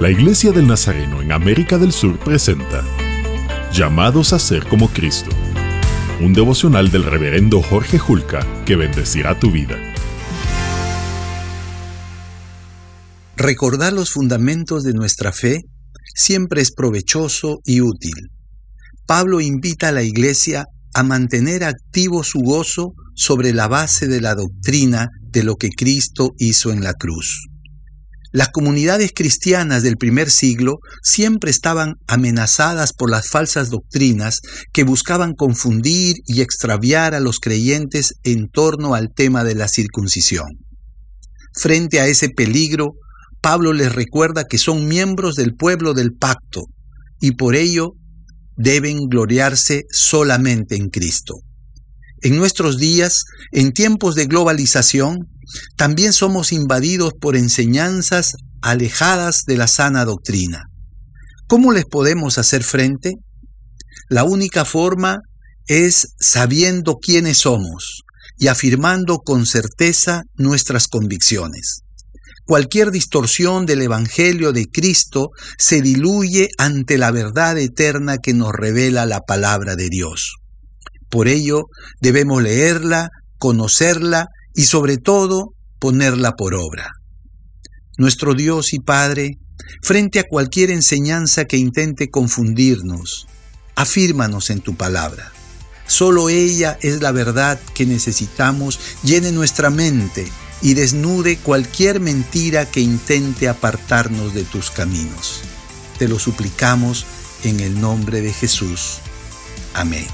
La Iglesia del Nazareno en América del Sur presenta Llamados a ser como Cristo, un devocional del reverendo Jorge Julca que bendecirá tu vida. Recordar los fundamentos de nuestra fe siempre es provechoso y útil. Pablo invita a la Iglesia a mantener activo su gozo sobre la base de la doctrina de lo que Cristo hizo en la cruz. Las comunidades cristianas del primer siglo siempre estaban amenazadas por las falsas doctrinas que buscaban confundir y extraviar a los creyentes en torno al tema de la circuncisión. Frente a ese peligro, Pablo les recuerda que son miembros del pueblo del pacto y por ello deben gloriarse solamente en Cristo. En nuestros días, en tiempos de globalización, también somos invadidos por enseñanzas alejadas de la sana doctrina. ¿Cómo les podemos hacer frente? La única forma es sabiendo quiénes somos y afirmando con certeza nuestras convicciones. Cualquier distorsión del Evangelio de Cristo se diluye ante la verdad eterna que nos revela la palabra de Dios. Por ello, debemos leerla, conocerla y sobre todo ponerla por obra. Nuestro Dios y Padre, frente a cualquier enseñanza que intente confundirnos, afírmanos en tu palabra. Solo ella es la verdad que necesitamos, llene nuestra mente y desnude cualquier mentira que intente apartarnos de tus caminos. Te lo suplicamos en el nombre de Jesús. Amén.